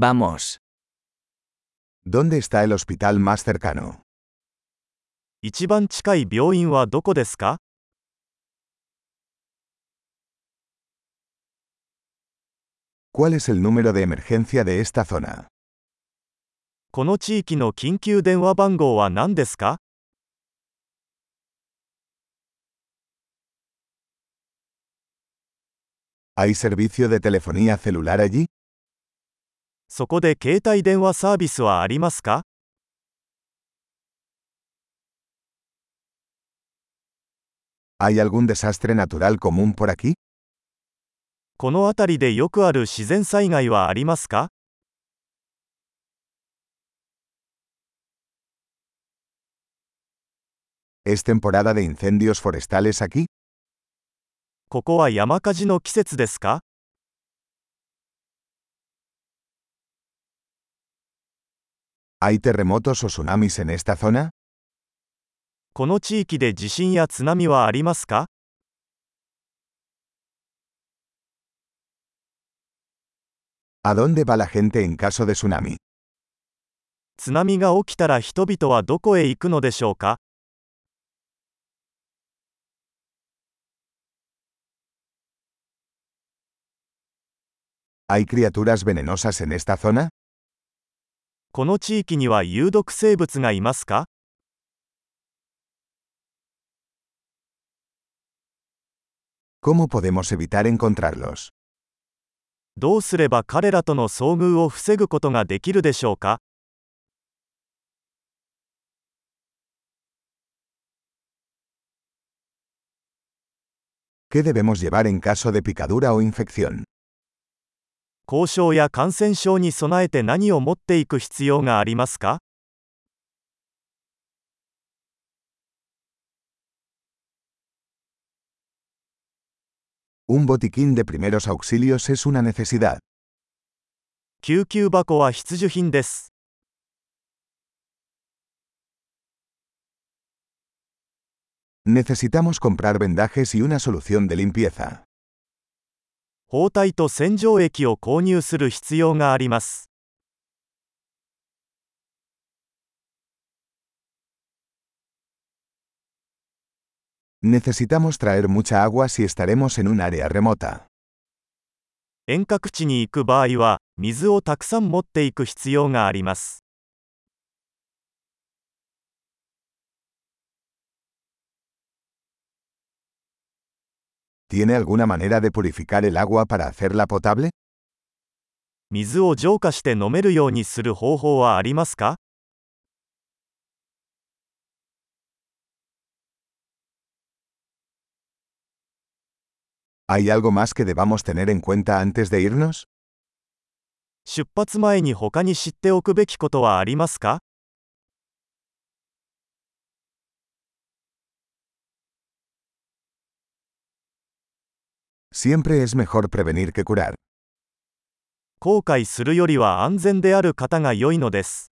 Vamos. ¿Dónde está el hospital más cercano? 一番近い病院はどこですか ¿Cuál es el número de emergencia de esta zona? この地域の緊急電話番号は何ですか ¿Hay servicio de telefonía celular allí? そこで携帯電話サービスはありますか ¿Hay algún desastre natural común por aquí? この辺りでよくある自然災害はありますか ¿Es temporada de incendios forestales aquí? ここは山火事の季節ですか ¿Hay terremotos o tsunamis en esta zona? この地域で地震や津波はありますか ¿A dónde va la gente en caso de tsunami? 津波が起きたら人々はどこへ行くのでしょうか ¿Hay criaturas venenosas en esta zona? この地域には有毒生物がいますか.どうすれば彼らとの遭遇を防ぐことができるでしょうか.交渉や感染症に備えて何を持っていく必要がありますか Un botiquín de primeros auxilios es una necesidad. 救急箱は必需品です Necesitamos comprar vendajes y una solución de limpieza. 包帯と洗浄液を購入する必要があります.遠隔地に行く場合は水をたくさん持っていく必要があります ¿Tiene alguna manera de purificar el agua para hacerla potable? 水を浄化して飲めるようにする方法はありますか ¿Hay algo más que debamos tener en cuenta antes de irnos? 出発前に他に知っておくべきことはありますか Siempre es mejor prevenir que curar. 後悔するよりは安全である方が良いのです